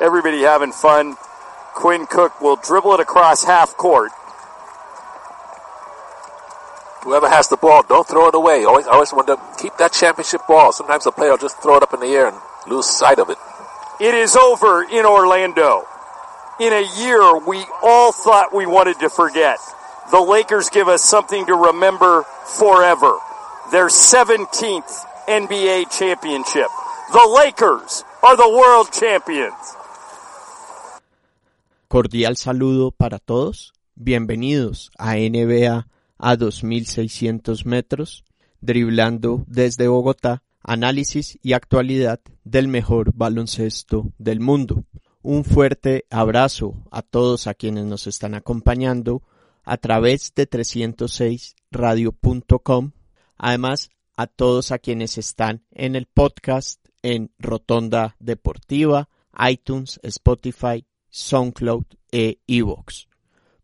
Everybody having fun. Quinn Cook will dribble it across half court. Whoever has the ball, don't throw it away. Always, always want to keep that championship ball. Sometimes the player will just throw it up in the air and lose sight of it. It is over in Orlando. In a year we all thought we wanted to forget. The Lakers give us something to remember forever. Their 17th NBA championship. The Lakers are the world champions. Cordial saludo para todos. Bienvenidos a NBA a 2600 metros, driblando desde Bogotá, análisis y actualidad del mejor baloncesto del mundo. Un fuerte abrazo a todos a quienes nos están acompañando a través de 306radio.com. Además, a todos a quienes están en el podcast en Rotonda Deportiva, iTunes, Spotify, SoundCloud e iVoox.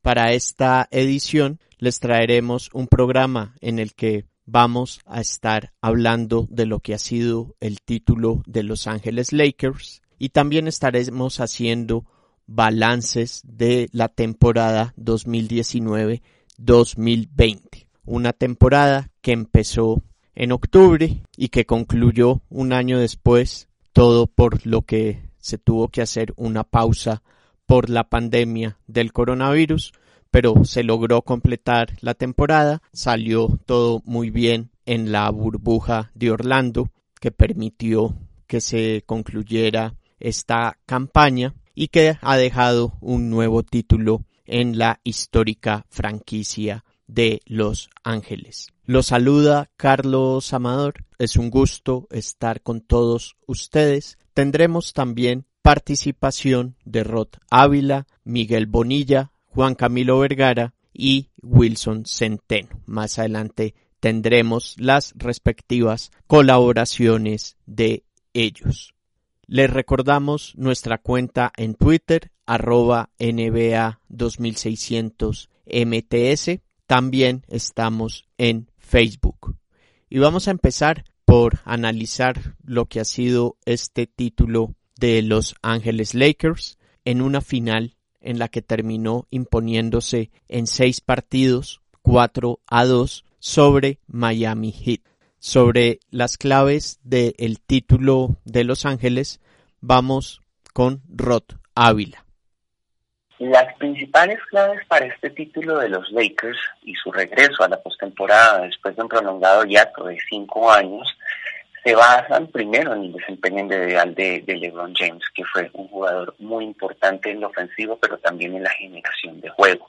Para esta edición les traeremos un programa en el que vamos a estar hablando de lo que ha sido el título de Los Ángeles Lakers y también estaremos haciendo balances de la temporada 2019-2020. Una temporada que empezó en octubre y que concluyó un año después, todo por lo que se tuvo que hacer una pausa por la pandemia del coronavirus, pero se logró completar la temporada, salió todo muy bien en la burbuja de Orlando, que permitió que se concluyera esta campaña y que ha dejado un nuevo título en la histórica franquicia de Los Ángeles. Los saluda Carlos Amador. Es un gusto estar con todos ustedes. Tendremos también participación de Rod Ávila, Miguel Bonilla, Juan Camilo Vergara y Wilson Centeno. Más adelante tendremos las respectivas colaboraciones de ellos. Les recordamos nuestra cuenta en Twitter, arroba NBA 2600 MTS. También estamos en Facebook. Y vamos a empezar por analizar lo que ha sido este título de Los Ángeles Lakers en una final en la que terminó imponiéndose en seis partidos, 4 a 2 sobre Miami Heat. Sobre las claves del título de Los Ángeles, vamos con Rod Ávila. Las principales claves para este título de los Lakers y su regreso a la postemporada después de un prolongado hiato de cinco años se basan primero en el desempeño individual de, LeBron James, que fue un jugador muy importante en lo ofensivo, pero también en la generación de juego.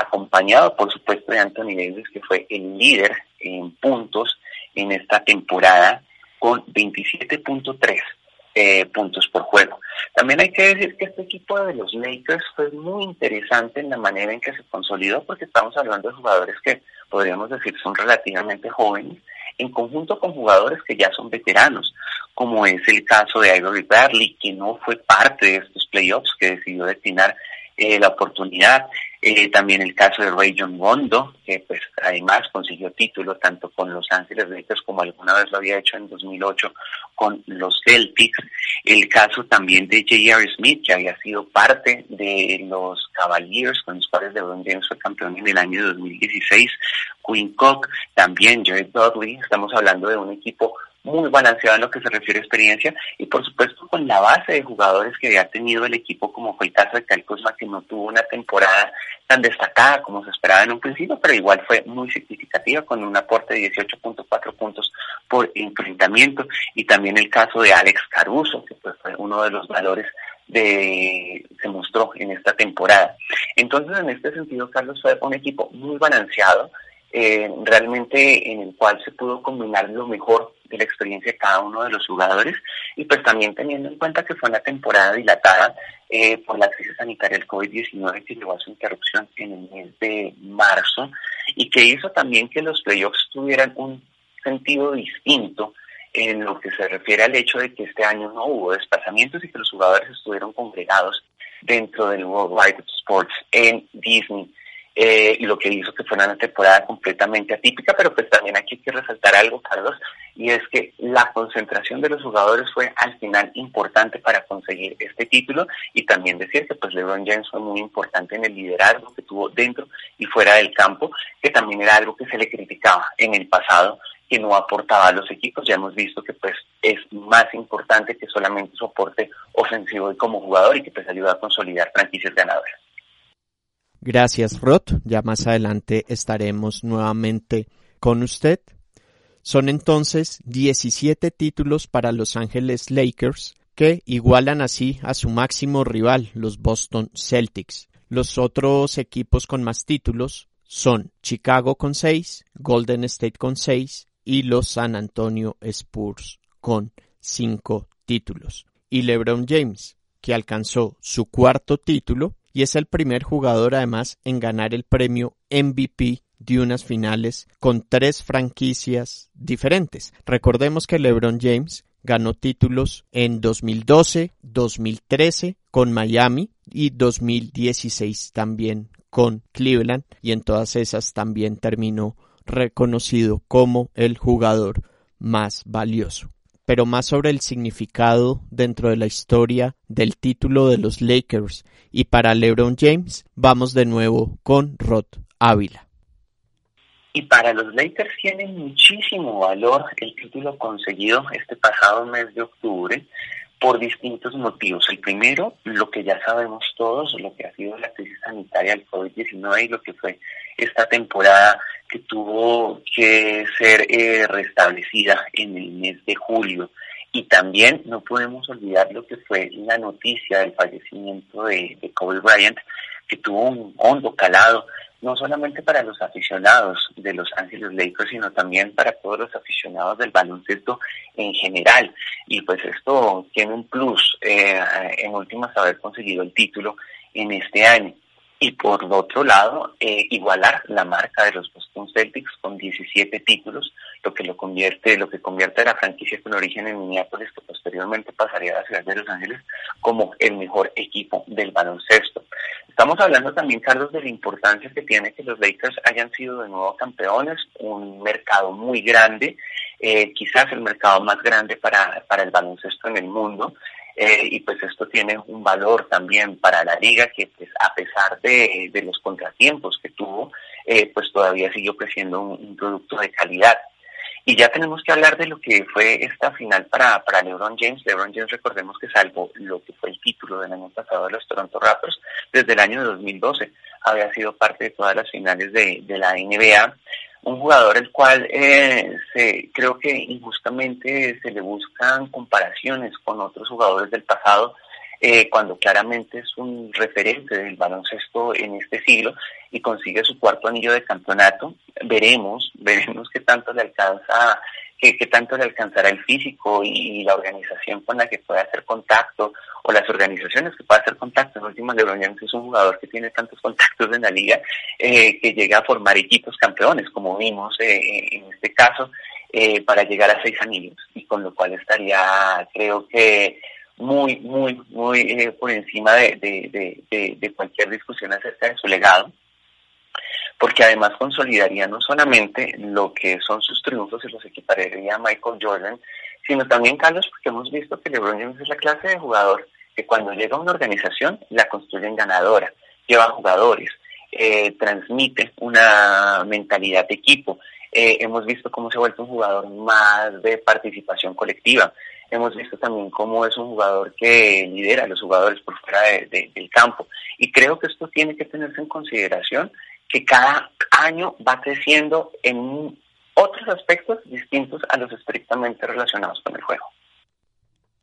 Acompañado, por supuesto, de Anthony Davis, que fue el líder en puntos en esta temporada, con 27.3 eh, puntos por juego. También hay que decir que este equipo de los Lakers fue muy interesante en la manera en que se consolidó, porque estamos hablando de jugadores que podríamos decir son relativamente jóvenes, en conjunto con jugadores que ya son veteranos, como es el caso de Ivory Bradley, que no fue parte de estos playoffs, que decidió destinar eh, la oportunidad. Eh, también el caso de Ray John Rondo, que pues además consiguió título tanto con Los Ángeles Lakers como alguna vez lo había hecho en 2008 con los Celtics. El caso también de J.R. Smith, que había sido parte de los Cavaliers, con los cuales LeBron James fue campeón en el año 2016. Quinn Cook, también Jared Dudley. Estamos hablando de un equipo muy balanceado en lo que se refiere a experiencia y por supuesto con la base de jugadores que había tenido el equipo como fue el caso de Cal Kuzma que no tuvo una temporada tan destacada como se esperaba en un principio pero igual fue muy significativa con un aporte de 18.4 puntos por enfrentamiento y también el caso de Alex Caruso que pues fue uno de los valores de se mostró en esta temporada. Entonces en este sentido Carlos fue un equipo muy balanceado eh, realmente en el cual se pudo combinar lo mejor de la experiencia de cada uno de los jugadores y pues también teniendo en cuenta que fue una temporada dilatada eh, por la crisis sanitaria del COVID-19 que llevó a su interrupción en el mes de marzo y que hizo también que los playoffs tuvieran un sentido distinto en lo que se refiere al hecho de que este año no hubo desplazamientos y que los jugadores estuvieron congregados dentro del World Wide Sports en Disney. Eh, y lo que hizo que fuera una temporada completamente atípica, pero pues también aquí hay que resaltar algo, Carlos, y es que la concentración de los jugadores fue al final importante para conseguir este título y también decir que pues LeBron James fue muy importante en el liderazgo que tuvo dentro y fuera del campo, que también era algo que se le criticaba en el pasado que no aportaba a los equipos. Ya hemos visto que pues es más importante que solamente soporte ofensivo y como jugador y que pues ayuda a consolidar franquicias ganadoras. Gracias, Rod. Ya más adelante estaremos nuevamente con usted. Son entonces 17 títulos para Los Ángeles Lakers que igualan así a su máximo rival, los Boston Celtics. Los otros equipos con más títulos son Chicago con 6, Golden State con 6 y los San Antonio Spurs con 5 títulos. Y LeBron James, que alcanzó su cuarto título, y es el primer jugador además en ganar el premio MVP de unas finales con tres franquicias diferentes. Recordemos que LeBron James ganó títulos en 2012, 2013 con Miami y 2016 también con Cleveland y en todas esas también terminó reconocido como el jugador más valioso pero más sobre el significado dentro de la historia del título de los Lakers. Y para LeBron James, vamos de nuevo con Rod Ávila. Y para los Lakers tiene muchísimo valor el título conseguido este pasado mes de octubre por distintos motivos. El primero, lo que ya sabemos todos, lo que ha sido la crisis sanitaria del COVID-19 y lo que fue esta temporada que tuvo que ser eh, restablecida en el mes de julio. Y también no podemos olvidar lo que fue la noticia del fallecimiento de, de Kobe Bryant, que tuvo un hondo calado, no solamente para los aficionados de Los Ángeles Lakers, sino también para todos los aficionados del baloncesto en general. Y pues esto tiene un plus, eh, en últimas, haber conseguido el título en este año y por otro lado eh, igualar la marca de los Boston Celtics con 17 títulos, lo que lo convierte, lo que convierte a la franquicia con origen en Minneapolis, que posteriormente pasaría a la ciudad de Los Ángeles como el mejor equipo del baloncesto. Estamos hablando también, Carlos, de la importancia que tiene que los Lakers hayan sido de nuevo campeones, un mercado muy grande, eh, quizás el mercado más grande para, para el baloncesto en el mundo, eh, y pues esto tiene un valor también para la liga que pues a pesar de, los contratiempos que tuvo, eh, pues todavía siguió creciendo un, producto de calidad. Y ya tenemos que hablar de lo que fue esta final para, para LeBron James. LeBron James, recordemos que salvo lo que fue el título del año pasado de los Toronto Raptors, desde el año 2012 había sido parte de todas las finales de, de la NBA un jugador el cual eh, se, creo que injustamente se le buscan comparaciones con otros jugadores del pasado, eh, cuando claramente es un referente del baloncesto en este siglo y consigue su cuarto anillo de campeonato. Veremos, veremos qué tanto le alcanza qué, tanto le alcanzará el físico y, la organización con la que puede hacer contacto o las organizaciones que puede hacer contacto. En última, LeBron James es un jugador que tiene tantos contactos en la liga eh, que llega a formar equipos campeones, como vimos eh, en este caso, eh, para llegar a seis anillos y con lo cual estaría, creo que muy, muy, muy por encima de, de, de cualquier discusión acerca de su legado porque además consolidaría no solamente lo que son sus triunfos y los equipararía a Michael Jordan, sino también, Carlos, porque hemos visto que LeBron James es la clase de jugador que cuando llega a una organización la construyen ganadora, lleva jugadores, eh, transmite una mentalidad de equipo. Eh, hemos visto cómo se ha vuelto un jugador más de participación colectiva. Hemos visto también cómo es un jugador que lidera a los jugadores por fuera del campo. Y creo que esto tiene que tenerse en consideración que cada año va creciendo en otros aspectos distintos a los estrictamente relacionados con el juego.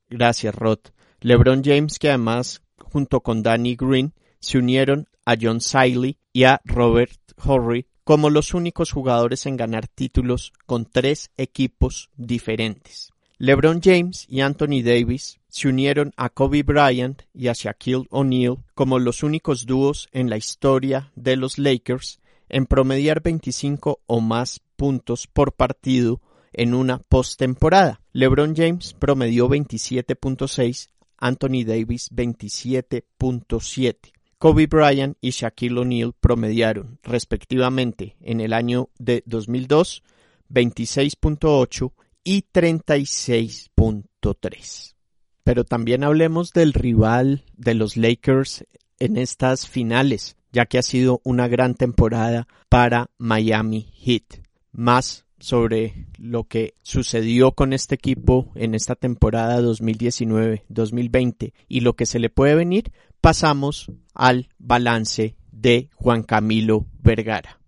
Gracias, Rod. LeBron James, que además, junto con Danny Green, se unieron a John Siley y a Robert Horry como los únicos jugadores en ganar títulos con tres equipos diferentes. LeBron James y Anthony Davis se unieron a Kobe Bryant y a Shaquille O'Neal como los únicos dúos en la historia de los Lakers en promediar 25 o más puntos por partido en una postemporada. LeBron James promedió 27.6, Anthony Davis 27.7. Kobe Bryant y Shaquille O'Neal promediaron, respectivamente, en el año de 2002 26.8 y 36.3. Pero también hablemos del rival de los Lakers en estas finales, ya que ha sido una gran temporada para Miami Heat. Más sobre lo que sucedió con este equipo en esta temporada 2019-2020 y lo que se le puede venir, pasamos al balance de Juan Camilo Vergara.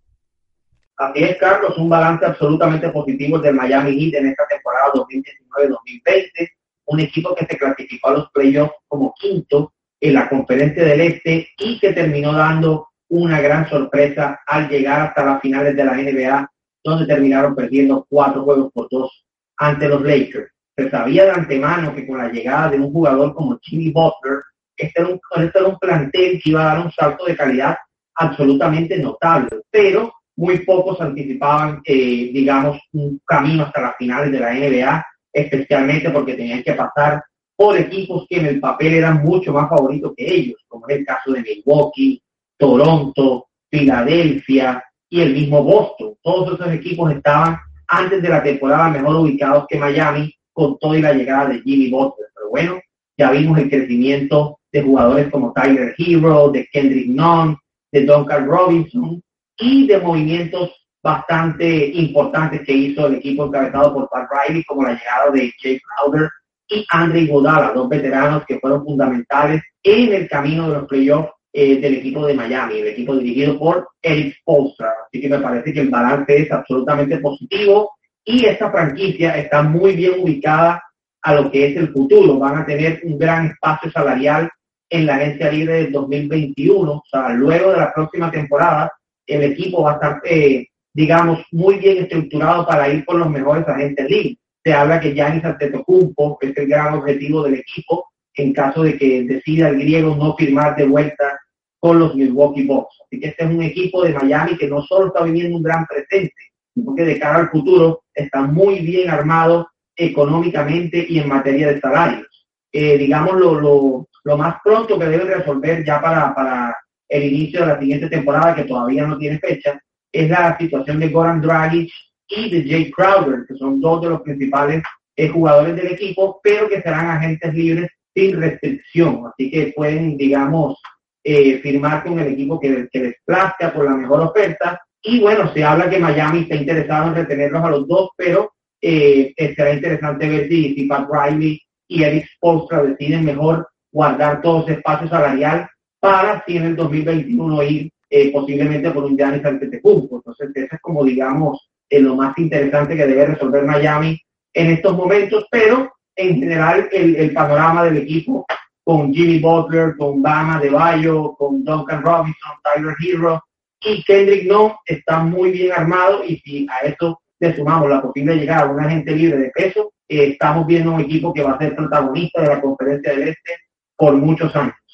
Es, Carlos, un balance absolutamente positivo del Miami Heat en esta temporada 2019-2020. Un equipo que se clasificó a los playoffs como quinto en la conferencia del Este y que terminó dando una gran sorpresa al llegar hasta las finales de la NBA, donde terminaron perdiendo cuatro juegos por dos ante los Lakers. Se sabía de antemano que con la llegada de un jugador como Jimmy Butler, este este era un plantel que iba a dar un salto de calidad absolutamente notable, pero muy pocos anticipaban, eh, digamos, un camino hasta las finales de la NBA, especialmente porque tenían que pasar por equipos que en el papel eran mucho más favoritos que ellos, como es el caso de Milwaukee, Toronto, Filadelfia y el mismo Boston. Todos esos equipos estaban antes de la temporada mejor ubicados que Miami, con toda la llegada de Jimmy Butler. Pero bueno, ya vimos el crecimiento de jugadores como Tyler Hero, de Kendrick Nunn, de Duncan Robinson, y de movimientos bastante importantes que hizo el equipo encabezado por Pat Riley, como la llegada de Jay Crowder y Andre Godala, dos veteranos que fueron fundamentales en el camino de los playoffs eh, del equipo de Miami, el equipo dirigido por Eric Spoelstra. Así que me parece que el balance es absolutamente positivo y esta franquicia está muy bien ubicada a lo que es el futuro. Van a tener un gran espacio salarial en la agencia libre del 2021, o sea, luego de la próxima temporada, el equipo va a eh, digamos, muy bien estructurado para ir con los mejores agentes libres. Se habla que Giannis Antetokounmpo es el gran objetivo del equipo en caso de que decida el griego no firmar de vuelta con los Milwaukee Bucks. Así que este es un equipo de Miami que no solo está viviendo un gran presente, sino que de cara al futuro está muy bien armado económicamente y en materia de salarios. Eh, digamos, lo, lo, lo, más pronto que debe resolver ya para, para el inicio de la siguiente temporada, que todavía no tiene fecha, es la situación de Goran Dragic y de Jay Crowder, que son dos de los principales eh, jugadores del equipo, pero que serán agentes libres sin restricción. Así que pueden, digamos, eh, firmar con el equipo que, que les plazca por la mejor oferta. Y bueno, se habla que Miami está interesado en retenerlos a los dos, pero eh, será interesante ver si, si Pat Riley y Eric Spolstra deciden mejor guardar todo ese espacio salarial para si en el 2021 ir eh, posiblemente por un Giannis Antetokounmpo. Entonces, eso es como, digamos, eh, lo más interesante que debe resolver Miami en estos momentos, pero en general el, panorama del equipo con Jimmy Butler, con Bama de Bayo, con Duncan Robinson, Tyler Hero y Kendrick No está muy bien armado y si a esto le sumamos la posible llegada de un agente libre de peso, eh, estamos viendo un equipo que va a ser protagonista de la conferencia del Este por muchos años.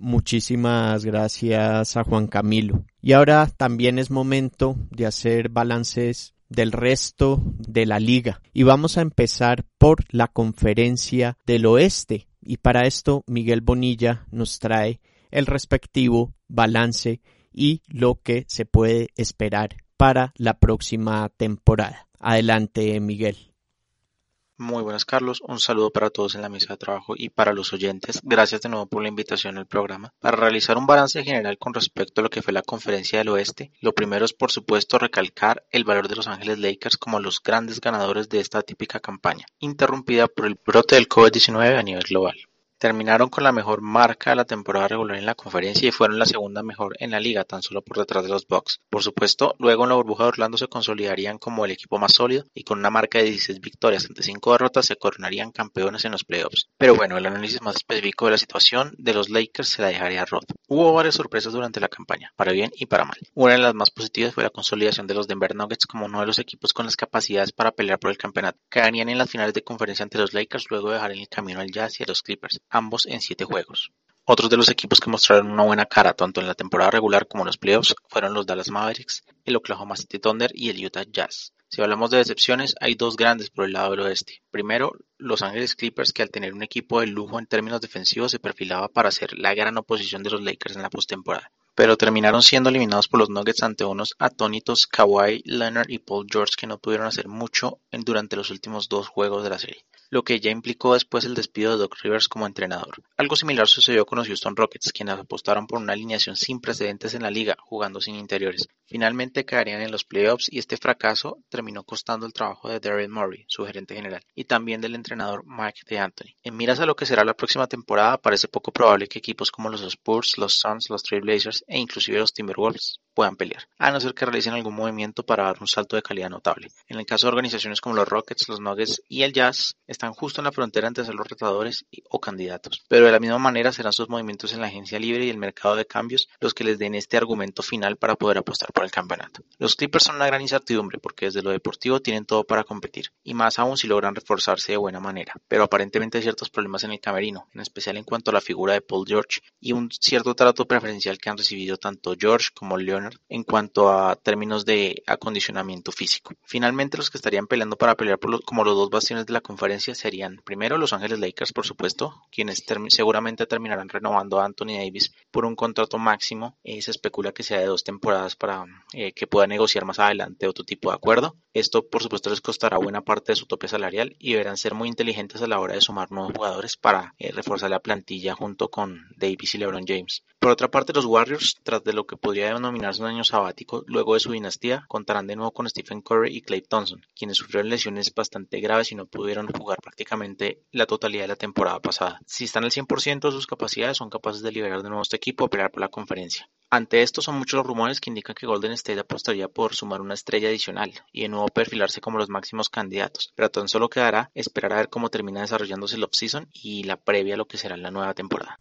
Muchísimas gracias a Juan Camilo. Y ahora también es momento de hacer balances del resto de la liga. Y vamos a empezar por la conferencia del oeste. Y para esto Miguel Bonilla nos trae el respectivo balance y lo que se puede esperar para la próxima temporada. Adelante, Miguel. Muy buenas Carlos, un saludo para todos en la mesa de trabajo y para los oyentes. Gracias de nuevo por la invitación al programa. Para realizar un balance general con respecto a lo que fue la conferencia del oeste, lo primero es por supuesto recalcar el valor de Los Ángeles Lakers como los grandes ganadores de esta típica campaña, interrumpida por el brote del COVID-19 a nivel global. Terminaron con la mejor marca de la temporada regular en la conferencia y fueron la segunda mejor en la liga, tan solo por detrás de los Bucks. Por supuesto, luego en la burbuja de Orlando se consolidarían como el equipo más sólido y con una marca de 16 victorias ante 5 derrotas se coronarían campeones en los playoffs. Pero bueno, el análisis más específico de la situación de los Lakers se la dejaría a Rod. Hubo varias sorpresas durante la campaña, para bien y para mal. Una de las más positivas fue la consolidación de los Denver Nuggets como uno de los equipos con las capacidades para pelear por el campeonato. Caerían en las finales de conferencia ante los Lakers luego de dejar en el camino al Jazz y a los Clippers ambos en siete juegos. Otros de los equipos que mostraron una buena cara tanto en la temporada regular como en los playoffs fueron los Dallas Mavericks, el Oklahoma City Thunder y el Utah Jazz. Si hablamos de decepciones, hay dos grandes por el lado del oeste. Primero, Los Ángeles Clippers, que al tener un equipo de lujo en términos defensivos se perfilaba para ser la gran oposición de los Lakers en la postemporada. Pero terminaron siendo eliminados por los Nuggets ante unos atónitos Kawhi Leonard y Paul George que no pudieron hacer mucho durante los últimos dos juegos de la serie lo que ya implicó después el despido de Doc Rivers como entrenador. Algo similar sucedió con los Houston Rockets, quienes apostaron por una alineación sin precedentes en la liga, jugando sin interiores. Finalmente caerían en los playoffs y este fracaso terminó costando el trabajo de Daryl Murray, su gerente general, y también del entrenador Mike DeAnthony. En miras a lo que será la próxima temporada, parece poco probable que equipos como los Spurs, los Suns, los Trailblazers e inclusive los Timberwolves puedan pelear, a no ser que realicen algún movimiento para dar un salto de calidad notable. En el caso de organizaciones como los Rockets, los Nuggets y el Jazz, están justo en la frontera entre ser los retadores o candidatos, pero de la misma manera serán sus movimientos en la agencia libre y el mercado de cambios los que les den este argumento final para poder apostar por el campeonato. Los Clippers son una gran incertidumbre porque desde lo deportivo tienen todo para competir, y más aún si logran reforzarse de buena manera, pero aparentemente hay ciertos problemas en el camerino, en especial en cuanto a la figura de Paul George y un cierto trato preferencial que han recibido tanto George como Leonard en cuanto a términos de acondicionamiento físico. Finalmente, los que estarían peleando para pelear por como los dos bastiones de la conferencia serían primero Los Ángeles Lakers, por supuesto, quienes seguramente terminarán renovando a Anthony Davis por un contrato máximo. Eh, se especula que sea de dos temporadas para eh, que pueda negociar más adelante otro tipo de acuerdo. Esto, por supuesto, les costará buena parte de su tope salarial y deberán ser muy inteligentes a la hora de sumar nuevos jugadores para eh, reforzar la plantilla junto con Davis y LeBron James. Por otra parte, los Warriors, tras de lo que podría un año sabático luego de su dinastía, contarán de nuevo con Stephen Curry y Clay Thompson, quienes sufrieron lesiones bastante graves y no pudieron jugar prácticamente la totalidad de la temporada pasada. Si están al 100% de sus capacidades, son capaces de liberar de nuevo este equipo a pelear por la conferencia. Ante esto son muchos los rumores que indican que Golden State apostaría por sumar una estrella adicional y de nuevo perfilarse como los máximos candidatos, pero tan solo quedará esperar a ver cómo termina desarrollándose el off-season y la previa a lo que será la nueva temporada.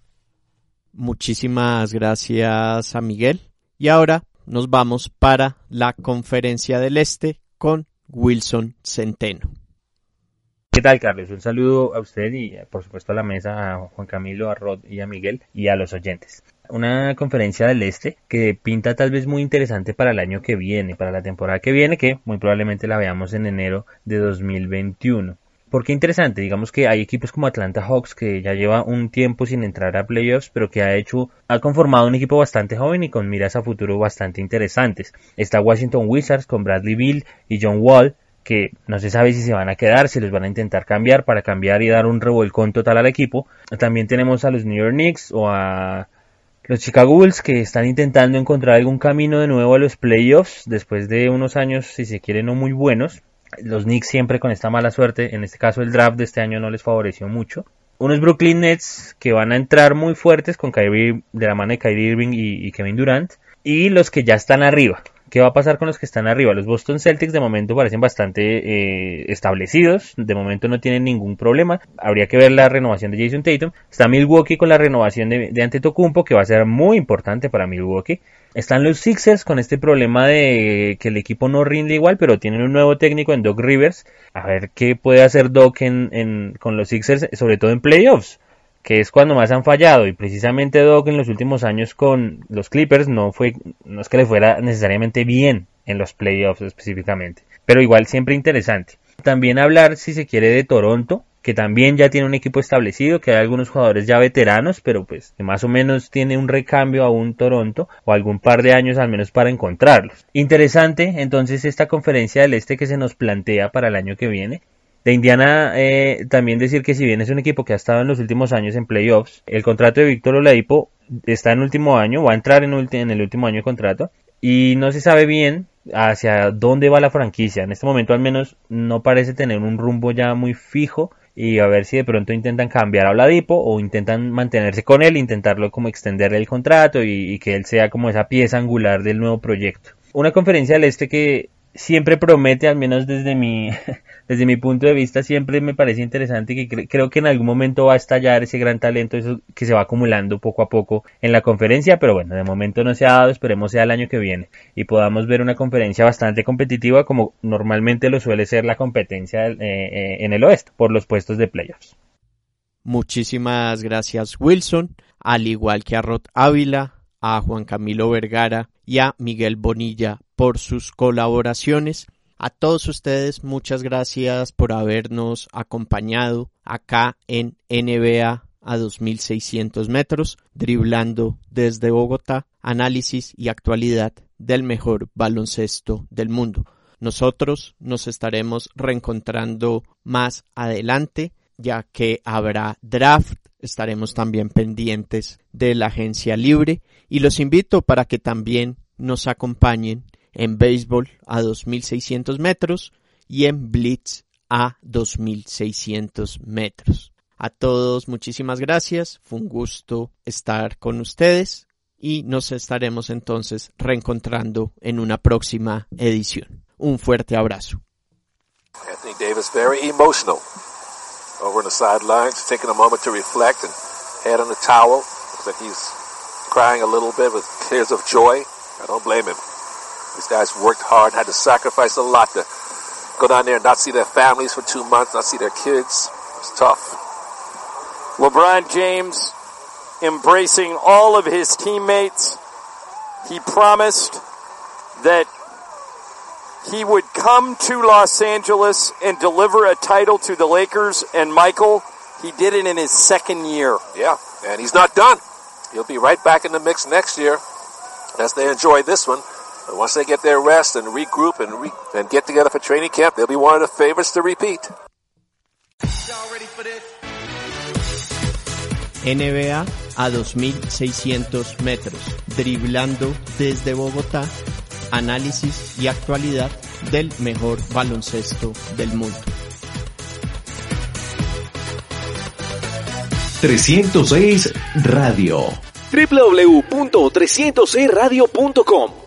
Muchísimas gracias a Miguel. Y ahora nos vamos para la conferencia del Este con Wilson Centeno. ¿Qué tal, Carlos? Un saludo a usted y, por supuesto, a la mesa, a Juan Camilo, a Rod y a Miguel y a los oyentes. Una conferencia del Este que pinta tal vez muy interesante para el año que viene, para la temporada que viene, que muy probablemente la veamos en enero de 2021. ¿Por qué interesante? Digamos que hay equipos como Atlanta Hawks que ya lleva un tiempo sin entrar a playoffs, pero que ha hecho, ha conformado un equipo bastante joven y con miras a futuro bastante interesantes. Está Washington Wizards con Bradley Bill y John Wall, que no se sabe si se van a quedar, si los van a intentar cambiar para cambiar y dar un revolcón total al equipo. También tenemos a los New York Knicks o a los Chicago Bulls que están intentando encontrar algún camino de nuevo a los playoffs después de unos años, si se quiere, no muy buenos. Los Knicks siempre con esta mala suerte, en este caso el draft de este año no les favoreció mucho. Unos Brooklyn Nets que van a entrar muy fuertes con Kyrie, de la mano de Kyrie Irving y, Kevin Durant. Y los que ya están arriba. ¿Qué va a pasar con los que están arriba? Los Boston Celtics de momento parecen bastante eh, establecidos, de momento no tienen ningún problema. Habría que ver la renovación de Jason Tatum. Está Milwaukee con la renovación de, de Antetokounmpo, que va a ser muy importante para Milwaukee. Están los Sixers con este problema de que el equipo no rinde igual, pero tienen un nuevo técnico en Doc Rivers. A ver qué puede hacer Doc en, con los Sixers, sobre todo en playoffs, que es cuando más han fallado. Y precisamente Doc en los últimos años con los Clippers no fue, no es que le fuera necesariamente bien en los playoffs específicamente, pero igual siempre interesante. También hablar, si se quiere, de Toronto, que también ya tiene un equipo establecido, que hay algunos jugadores ya veteranos, pero pues que más o menos tiene un recambio a un Toronto o algún par de años al menos para encontrarlos. Interesante entonces esta conferencia del Este que se nos plantea para el año que viene. De Indiana eh, también decir que si bien es un equipo que ha estado en los últimos años en playoffs, el contrato de Víctor Oladipo está en último año, va a entrar en, el último año de contrato y no se sabe bien hacia dónde va la franquicia. En este momento al menos no parece tener un rumbo ya muy fijo y a ver si de pronto intentan cambiar a Oladipo o intentan mantenerse con él, intentarlo como extenderle el contrato y que él sea como esa pieza angular del nuevo proyecto. Una conferencia del este que siempre promete, al menos desde mi, desde mi punto de vista, siempre me parece interesante que creo que en algún momento va a estallar ese gran talento eso que se va acumulando poco a poco en la conferencia, pero bueno, de momento no se ha dado, esperemos sea el año que viene y podamos ver una conferencia bastante competitiva como normalmente lo suele ser la competencia eh, eh, en el oeste por los puestos de playoffs. Muchísimas gracias Wilson, al igual que a Rod Ávila, a Juan Camilo Vergara y a Miguel Bonilla por sus colaboraciones. A todos ustedes muchas gracias por habernos acompañado acá en NBA a 2600 metros, driblando desde Bogotá, análisis y actualidad del mejor baloncesto del mundo. Nosotros nos estaremos reencontrando más adelante, ya que habrá draft, estaremos también pendientes de la agencia libre y los invito para que también nos acompañen en béisbol a 2600 metros y en blitz a 2600 metros. A todos muchísimas gracias, fue un gusto estar con ustedes y nos estaremos entonces reencontrando en una próxima edición. Un fuerte abrazo. Over on the sidelines, taking a moment to reflect and head on the towel. Looks like he's crying a little bit with tears of joy. I don't blame him. These guys worked hard, had to sacrifice a lot to go down there and not see their families for two months, not see their kids. It's tough. LeBron James embracing all of his teammates. He promised that he would come to Los Angeles and deliver a title to the Lakers and Michael, he did it in his second year. Yeah, and he's not done. He'll be right back in the mix next year as they enjoy this one. But once they get their rest and regroup and, re- and get together for training camp, they'll be one of the favorites to repeat. NBA a 2600 metros, driblando desde Bogotá, análisis y actualidad del mejor baloncesto del mundo. 306 Radio. www.306radio.com